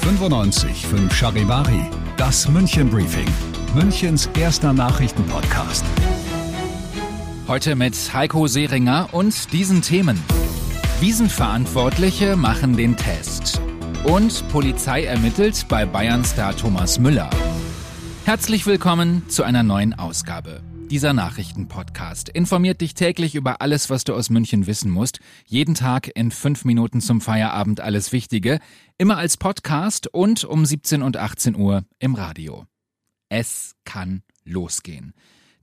95 5 Charivari, das München Briefing, Münchens erster Nachrichtenpodcast. Heute mit Heiko Seringer und diesen Themen. Wiesenverantwortliche machen den Test. Und Polizei ermittelt bei Bayern-Star Thomas Müller. Herzlich willkommen zu einer neuen Ausgabe. Dieser Nachrichtenpodcast informiert dich täglich über alles, was du aus München wissen musst. Jeden Tag in fünf Minuten zum Feierabend alles Wichtige. Immer als Podcast und um 17 und 18 Uhr im Radio. Es kann losgehen.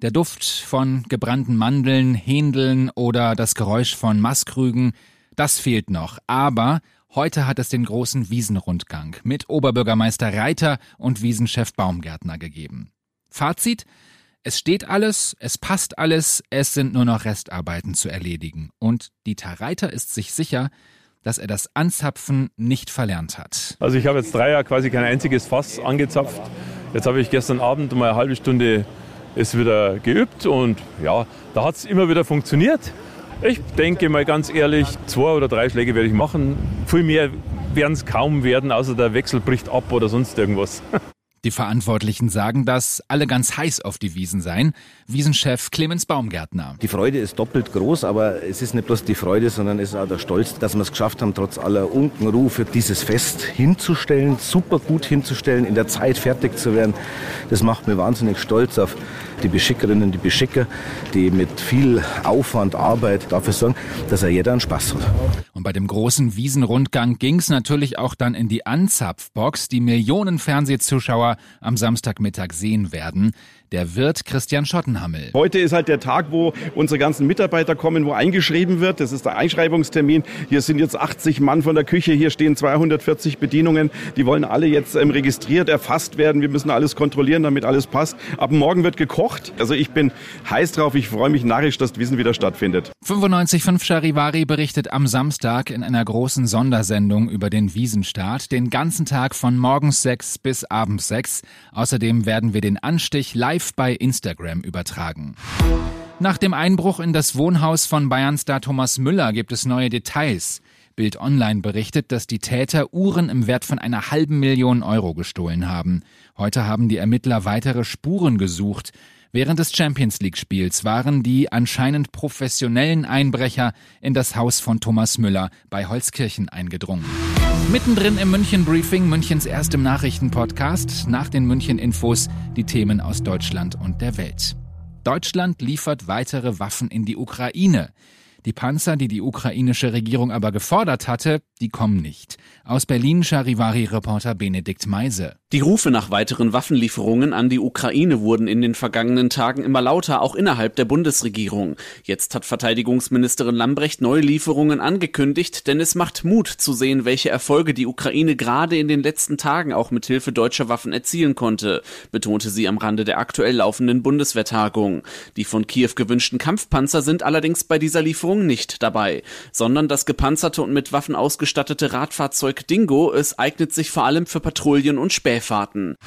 Der Duft von gebrannten Mandeln, Händeln oder das Geräusch von Maskrügen, das fehlt noch. Aber heute hat es den großen Wiesenrundgang mit Oberbürgermeister Reiter und Wiesenchef Baumgärtner gegeben. Fazit? Es steht alles, es passt alles, es sind nur noch Restarbeiten zu erledigen. Und Dieter Reiter ist sich sicher, dass er das Anzapfen nicht verlernt hat. Also ich habe jetzt drei Jahre quasi kein einziges Fass angezapft. Jetzt habe ich gestern Abend mal eine halbe Stunde ist wieder geübt und ja, da hat es immer wieder funktioniert. Ich denke mal ganz ehrlich, zwei oder drei Schläge werde ich machen. Viel mehr werden es kaum werden, außer der Wechsel bricht ab oder sonst irgendwas. Die Verantwortlichen sagen, dass alle ganz heiß auf die Wiesen seien. Wiesenchef Clemens Baumgärtner. Die Freude ist doppelt groß, aber es ist nicht bloß die Freude, sondern es ist auch der Stolz, dass wir es geschafft haben, trotz aller Unkenrufe dieses Fest hinzustellen, super gut hinzustellen, in der Zeit fertig zu werden. Das macht mir wahnsinnig stolz auf die Beschickerinnen, die Beschicker, die mit viel Aufwand, Arbeit dafür sorgen, dass er jeder einen Spaß hat. Und bei dem großen Wiesenrundgang ging es natürlich auch dann in die Anzapfbox, die Millionen Fernsehzuschauer am Samstagmittag sehen werden der Wirt Christian Schottenhammel. Heute ist halt der Tag, wo unsere ganzen Mitarbeiter kommen, wo eingeschrieben wird. Das ist der Einschreibungstermin. Hier sind jetzt 80 Mann von der Küche, hier stehen 240 Bedienungen. Die wollen alle jetzt ähm, registriert, erfasst werden. Wir müssen alles kontrollieren, damit alles passt. Ab morgen wird gekocht. Also ich bin heiß drauf. Ich freue mich narrisch, dass Wissen wieder stattfindet. 95.5 Charivari berichtet am Samstag in einer großen Sondersendung über den Wiesenstart. Den ganzen Tag von morgens 6 bis abends 6. Außerdem werden wir den Anstich live live bei Instagram übertragen. Nach dem Einbruch in das Wohnhaus von Bayernstar Thomas Müller gibt es neue Details. Bild Online berichtet, dass die Täter Uhren im Wert von einer halben Million Euro gestohlen haben. Heute haben die Ermittler weitere Spuren gesucht. Während des Champions League Spiels waren die anscheinend professionellen Einbrecher in das Haus von Thomas Müller bei Holzkirchen eingedrungen. Mittendrin im München Briefing, Münchens erstem Nachrichtenpodcast, nach den München Infos die Themen aus Deutschland und der Welt. Deutschland liefert weitere Waffen in die Ukraine. Die Panzer, die die ukrainische Regierung aber gefordert hatte, die kommen nicht. Aus Berlin Charivari-Reporter Benedikt Meise. Die Rufe nach weiteren Waffenlieferungen an die Ukraine wurden in den vergangenen Tagen immer lauter, auch innerhalb der Bundesregierung. Jetzt hat Verteidigungsministerin Lambrecht neue Lieferungen angekündigt, denn es macht Mut zu sehen, welche Erfolge die Ukraine gerade in den letzten Tagen auch mit Hilfe deutscher Waffen erzielen konnte, betonte sie am Rande der aktuell laufenden Bundeswehrtagung. Die von Kiew gewünschten Kampfpanzer sind allerdings bei dieser Lieferung nicht dabei, sondern das gepanzerte und mit Waffen ausgestattete Radfahrzeug Dingo, es eignet sich vor allem für Patrouillen und Späh Seefahrten.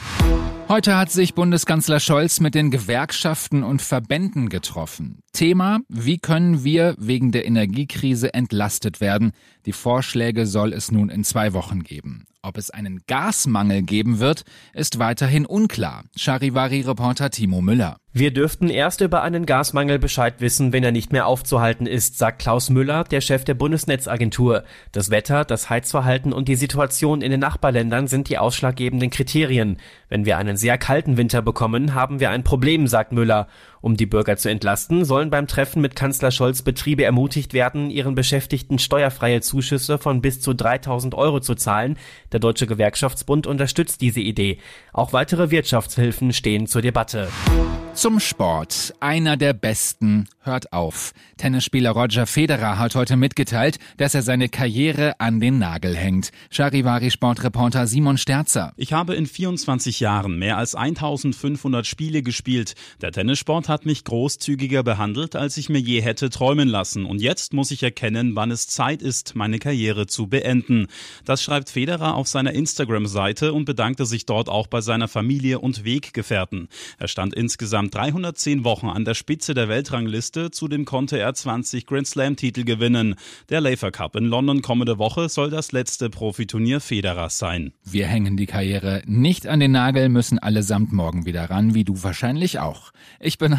Heute hat sich Bundeskanzler Scholz mit den Gewerkschaften und Verbänden getroffen. Thema, wie können wir wegen der Energiekrise entlastet werden? Die Vorschläge soll es nun in zwei Wochen geben. Ob es einen Gasmangel geben wird, ist weiterhin unklar. Charivari-Reporter Timo Müller. Wir dürften erst über einen Gasmangel Bescheid wissen, wenn er nicht mehr aufzuhalten ist, sagt Klaus Müller, der Chef der Bundesnetzagentur. Das Wetter, das Heizverhalten und die Situation in den Nachbarländern sind die ausschlaggebenden Kriterien. Wenn wir einen sehr kalten Winter bekommen, haben wir ein Problem, sagt Müller. Um die Bürger zu entlasten, sollen beim Treffen mit Kanzler Scholz Betriebe ermutigt werden, ihren Beschäftigten steuerfreie Zuschüsse von bis zu 3000 Euro zu zahlen. Der Deutsche Gewerkschaftsbund unterstützt diese Idee. Auch weitere Wirtschaftshilfen stehen zur Debatte. Zum Sport. Einer der besten hört auf. Tennisspieler Roger Federer hat heute mitgeteilt, dass er seine Karriere an den Nagel hängt. Charivari Sportreporter Simon Sterzer. Ich habe in 24 Jahren mehr als 1500 Spiele gespielt. Der Tennissport hat mich großzügiger behandelt, als ich mir je hätte träumen lassen. Und jetzt muss ich erkennen, wann es Zeit ist, meine Karriere zu beenden. Das schreibt Federer auf seiner Instagram-Seite und bedankte sich dort auch bei seiner Familie und Weggefährten. Er stand insgesamt 310 Wochen an der Spitze der Weltrangliste. Zudem konnte er 20 Grand Slam-Titel gewinnen. Der Laver Cup in London kommende Woche soll das letzte Profiturnier Federers sein. Wir hängen die Karriere nicht an den Nagel, müssen allesamt morgen wieder ran, wie du wahrscheinlich auch. Ich bin